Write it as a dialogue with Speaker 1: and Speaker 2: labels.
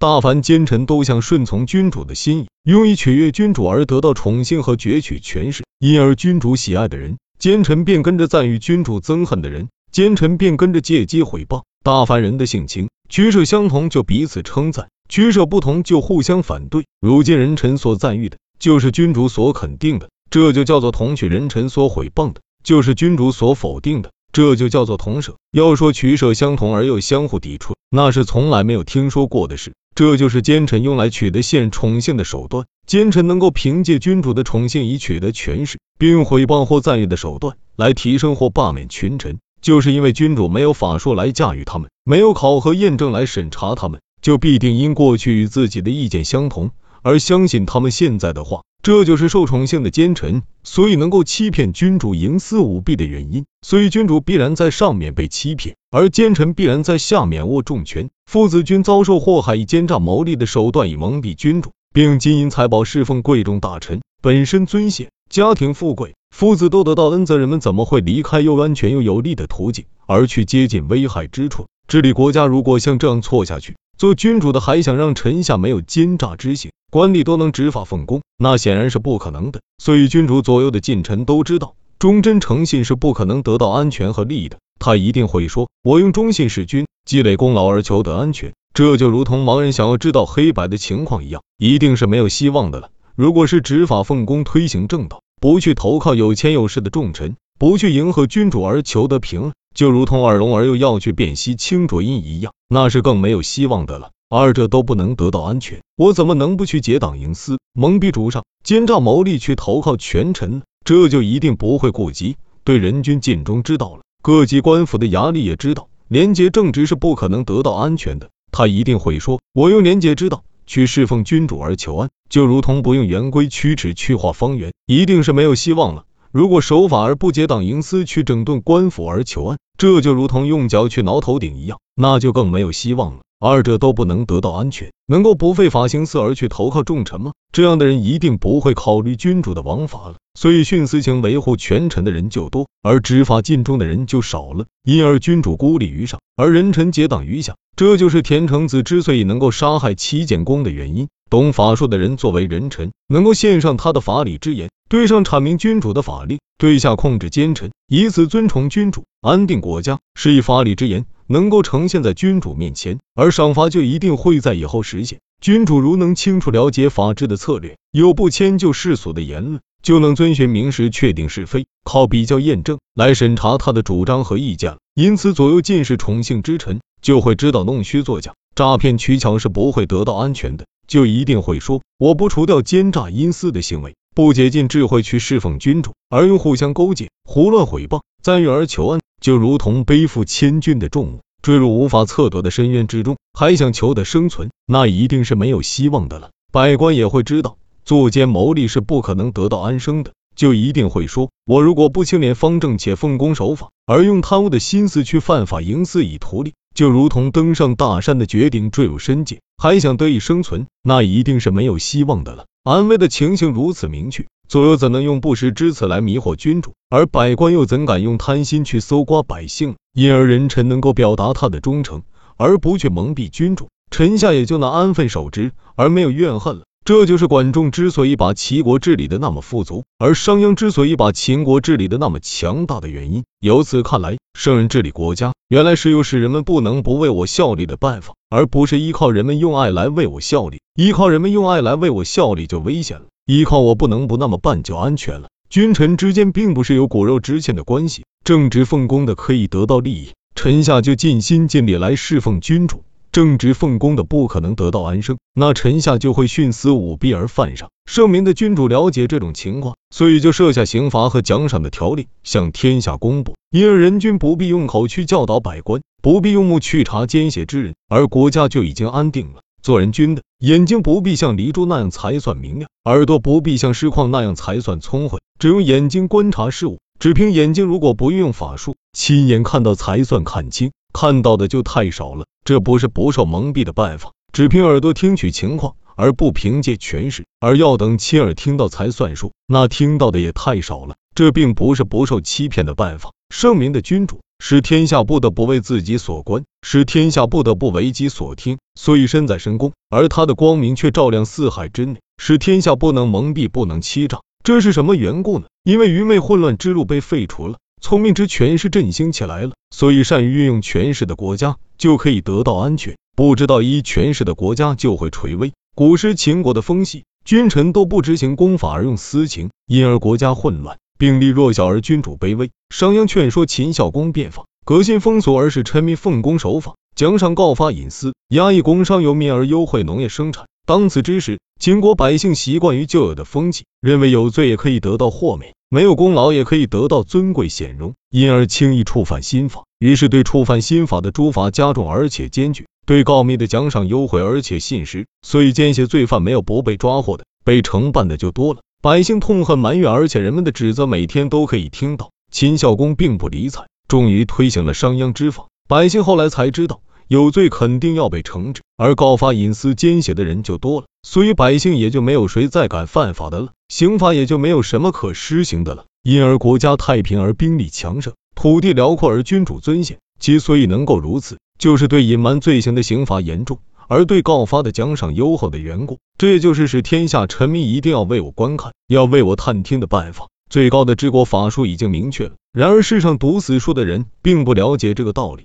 Speaker 1: 大凡奸臣都想顺从君主的心意，用以取悦君主而得到宠幸和攫取权势，因而君主喜爱的人，奸臣便跟着赞誉；君主憎恨的人，奸臣便跟着借机毁谤。大凡人的性情取舍相同，就彼此称赞；取舍不同，就互相反对。如今人臣所赞誉的，就是君主所肯定的，这就叫做同取；人臣所毁谤的，就是君主所否定的。这就叫做同舍。要说取舍相同而又相互抵触，那是从来没有听说过的事。这就是奸臣用来取得现宠幸的手段。奸臣能够凭借君主的宠幸以取得权势，并用毁谤或赞誉的手段来提升或罢免群臣，就是因为君主没有法术来驾驭他们，没有考核验证来审查他们，就必定因过去与自己的意见相同而相信他们现在的话。这就是受宠幸的奸臣，所以能够欺骗君主、营私舞弊的原因。所以君主必然在上面被欺骗，而奸臣必然在下面握重权。父子君遭受祸害，以奸诈谋利的手段以蒙蔽君主，并金银财宝侍奉贵重大臣，本身尊显，家庭富贵，父子都得到恩泽，人们怎么会离开又安全又有利的途径，而去接近危害之处？治理国家如果像这样错下去，做君主的还想让臣下没有奸诈之行？官吏都能执法奉公，那显然是不可能的。所以君主左右的近臣都知道，忠贞诚信是不可能得到安全和利益的。他一定会说：“我用忠信弑君，积累功劳而求得安全。”这就如同盲人想要知道黑白的情况一样，一定是没有希望的了。如果是执法奉公，推行正道，不去投靠有钱有势的重臣，不去迎合君主而求得平安，就如同耳聋而又要去辨析清浊音一样，那是更没有希望的了。二者都不能得到安全，我怎么能不去结党营私，蒙蔽主上，奸诈谋利，去投靠权臣呢？这就一定不会顾及对人君尽忠之道了。各级官府的衙吏也知道，廉洁正直是不可能得到安全的。他一定会说，我用廉洁之道去侍奉君主而求安，就如同不用圆规曲尺去画方圆，一定是没有希望了。如果守法而不结党营私去整顿官府而求安，这就如同用脚去挠头顶一样，那就更没有希望了。二者都不能得到安全，能够不费法行私而去投靠重臣吗？这样的人一定不会考虑君主的王法了。所以徇私情维护权臣的人就多，而执法尽忠的人就少了，因而君主孤立于上，而人臣结党于下。这就是田成子之所以能够杀害齐简公的原因。懂法术的人作为人臣，能够献上他的法理之言，对上阐明君主的法令，对下控制奸臣，以此尊崇君主，安定国家，是以法理之言。能够呈现在君主面前，而赏罚就一定会在以后实现。君主如能清楚了解法治的策略，又不迁就世俗的言论，就能遵循明实确定是非，靠比较验证来审查他的主张和意见。因此，左右进士宠幸之臣就会知道弄虚作假、诈骗取巧是不会得到安全的，就一定会说我不除掉奸诈阴私的行为，不竭尽智慧去侍奉君主，而用互相勾结、胡乱毁谤、赞誉而求安。就如同背负千钧的重物，坠入无法测度的深渊之中，还想求得生存，那一定是没有希望的了。百官也会知道，作奸谋利是不可能得到安生的，就一定会说：我如果不清廉方正且奉公守法，而用贪污的心思去犯法营私以图利，就如同登上大山的绝顶坠入深涧，还想得以生存，那一定是没有希望的了。安危的情形如此明确。左右怎能用不实之词来迷惑君主，而百官又怎敢用贪心去搜刮百姓？因而人臣能够表达他的忠诚，而不去蒙蔽君主，臣下也就能安分守职，而没有怨恨了。这就是管仲之所以把齐国治理的那么富足，而商鞅之所以把秦国治理的那么强大的原因。由此看来，圣人治理国家，原来是有使人们不能不为我效力的办法，而不是依靠人们用爱来为我效力。依靠人们用爱来为我效力就危险了。依靠我不能不那么办就安全了。君臣之间并不是有骨肉之亲的关系，正直奉公的可以得到利益，臣下就尽心尽力来侍奉君主；正直奉公的不可能得到安生，那臣下就会徇私舞弊而犯上。圣明的君主了解这种情况，所以就设下刑罚和奖赏的条例，向天下公布。因而人君不必用口去教导百官，不必用目去查奸邪之人，而国家就已经安定了。做人君的眼睛不必像黎珠那样才算明亮，耳朵不必像石矿那样才算聪慧。只用眼睛观察事物，只凭眼睛，如果不运用法术，亲眼看到才算看清，看到的就太少了。这不是不受蒙蔽的办法。只凭耳朵听取情况，而不凭借权势，而要等亲耳听到才算数，那听到的也太少了。这并不是不受欺骗的办法。圣明的君主使天下不得不为自己所关，使天下不得不为己所听。所以身在深宫，而他的光明却照亮四海之内，使天下不能蒙蔽，不能欺诈。这是什么缘故呢？因为愚昧混乱之路被废除了，聪明之权势振兴起来了，所以善于运用权势的国家就可以得到安全，不知道依权势的国家就会垂危。古时秦国的风气，君臣都不执行公法而用私情，因而国家混乱。兵力弱小而君主卑微，商鞅劝说秦孝公变法，革新风俗，而使臣民奉公守法，奖赏告发隐私，压抑工商游民而优惠农业生产。当此之时，秦国百姓习惯于旧有的风气，认为有罪也可以得到豁免，没有功劳也可以得到尊贵显荣，因而轻易触犯新法。于是对触犯新法的诸罚加重而且坚决，对告密的奖赏优惠而且信实。所以奸邪罪犯没有不被抓获的，被惩办的就多了。百姓痛恨埋怨，而且人们的指责每天都可以听到。秦孝公并不理睬，终于推行了商鞅之法。百姓后来才知道，有罪肯定要被惩治，而告发隐私奸邪的人就多了，所以百姓也就没有谁再敢犯法的了，刑法也就没有什么可施行的了。因而国家太平而兵力强盛，土地辽阔而君主尊贤。其所以能够如此，就是对隐瞒罪行的刑罚严重。而对告发的奖赏优厚的缘故，这也就是使天下臣民一定要为我观看，要为我探听的办法。最高的治国法术已经明确了，然而世上读死书的人并不了解这个道理。